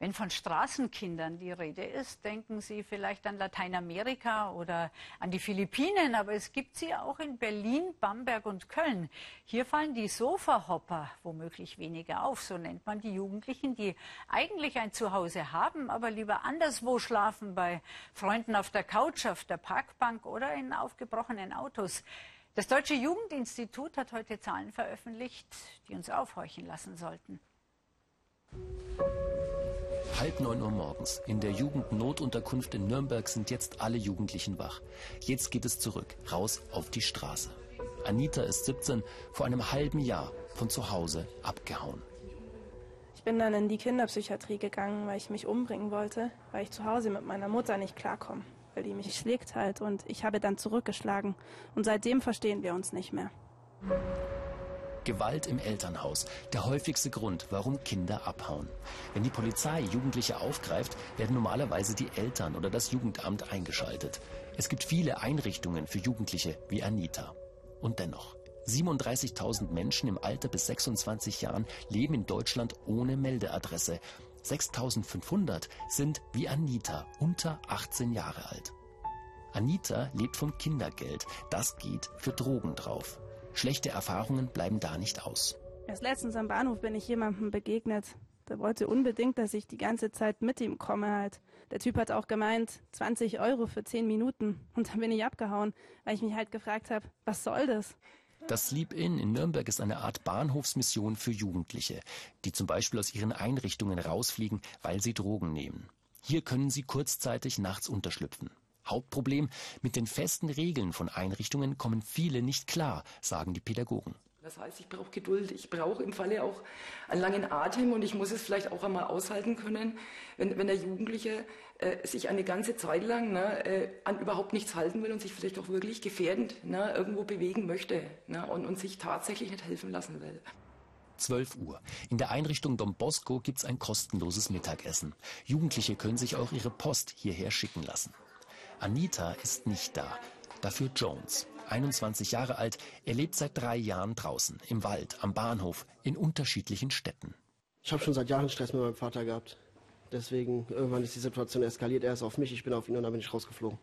Wenn von Straßenkindern die Rede ist, denken Sie vielleicht an Lateinamerika oder an die Philippinen, aber es gibt sie auch in Berlin, Bamberg und Köln. Hier fallen die Sofahopper womöglich weniger auf, so nennt man die Jugendlichen, die eigentlich ein Zuhause haben, aber lieber anderswo schlafen, bei Freunden auf der Couch, auf der Parkbank oder in aufgebrochenen Autos. Das Deutsche Jugendinstitut hat heute Zahlen veröffentlicht, die uns aufhorchen lassen sollten. Halb neun Uhr morgens. In der Jugendnotunterkunft in Nürnberg sind jetzt alle Jugendlichen wach. Jetzt geht es zurück, raus auf die Straße. Anita ist 17, vor einem halben Jahr von zu Hause abgehauen. Ich bin dann in die Kinderpsychiatrie gegangen, weil ich mich umbringen wollte, weil ich zu Hause mit meiner Mutter nicht klarkomme, weil die mich schlägt halt und ich habe dann zurückgeschlagen und seitdem verstehen wir uns nicht mehr. Gewalt im Elternhaus, der häufigste Grund, warum Kinder abhauen. Wenn die Polizei Jugendliche aufgreift, werden normalerweise die Eltern oder das Jugendamt eingeschaltet. Es gibt viele Einrichtungen für Jugendliche wie Anita. Und dennoch, 37.000 Menschen im Alter bis 26 Jahren leben in Deutschland ohne Meldeadresse. 6.500 sind wie Anita unter 18 Jahre alt. Anita lebt vom Kindergeld. Das geht für Drogen drauf. Schlechte Erfahrungen bleiben da nicht aus. Erst letztens am Bahnhof bin ich jemandem begegnet. Der wollte unbedingt, dass ich die ganze Zeit mit ihm komme halt. Der Typ hat auch gemeint, 20 Euro für 10 Minuten. Und dann bin ich abgehauen, weil ich mich halt gefragt habe, was soll das? Das Sleep Inn in Nürnberg ist eine Art Bahnhofsmission für Jugendliche, die zum Beispiel aus ihren Einrichtungen rausfliegen, weil sie Drogen nehmen. Hier können sie kurzzeitig nachts unterschlüpfen. Hauptproblem, mit den festen Regeln von Einrichtungen kommen viele nicht klar, sagen die Pädagogen. Das heißt, ich brauche Geduld, ich brauche im Falle auch einen langen Atem und ich muss es vielleicht auch einmal aushalten können, wenn, wenn der Jugendliche äh, sich eine ganze Zeit lang ne, äh, an überhaupt nichts halten will und sich vielleicht auch wirklich gefährdend ne, irgendwo bewegen möchte ne, und, und sich tatsächlich nicht helfen lassen will. 12 Uhr. In der Einrichtung Don Bosco gibt es ein kostenloses Mittagessen. Jugendliche können sich auch ihre Post hierher schicken lassen. Anita ist nicht da. Dafür Jones. 21 Jahre alt, er lebt seit drei Jahren draußen, im Wald, am Bahnhof, in unterschiedlichen Städten. Ich habe schon seit Jahren Stress mit meinem Vater gehabt. Deswegen, irgendwann ist die Situation eskaliert. Er ist auf mich, ich bin auf ihn und dann bin ich rausgeflogen.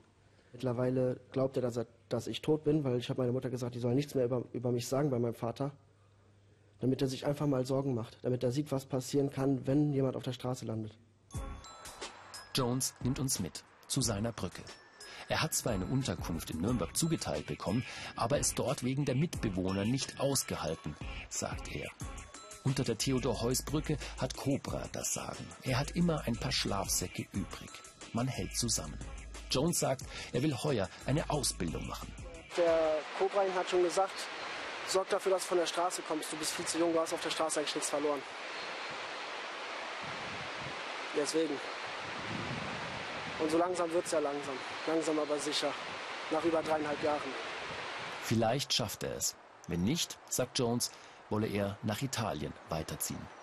Mittlerweile glaubt er, dass, er, dass ich tot bin, weil ich habe meiner Mutter gesagt, die soll nichts mehr über, über mich sagen bei meinem Vater. Damit er sich einfach mal Sorgen macht. Damit er sieht, was passieren kann, wenn jemand auf der Straße landet. Jones nimmt uns mit zu seiner Brücke. Er hat zwar eine Unterkunft in Nürnberg zugeteilt bekommen, aber ist dort wegen der Mitbewohner nicht ausgehalten, sagt er. Unter der Theodor-Heuss-Brücke hat Cobra das Sagen. Er hat immer ein paar Schlafsäcke übrig. Man hält zusammen. Jones sagt, er will heuer eine Ausbildung machen. Der Cobra hat schon gesagt, sorg dafür, dass du von der Straße kommst. Du bist viel zu jung, du hast auf der Straße eigentlich nichts verloren. Deswegen. Und so langsam wird es ja langsam. Langsam aber sicher. Nach über dreieinhalb Jahren. Vielleicht schafft er es. Wenn nicht, sagt Jones, wolle er nach Italien weiterziehen.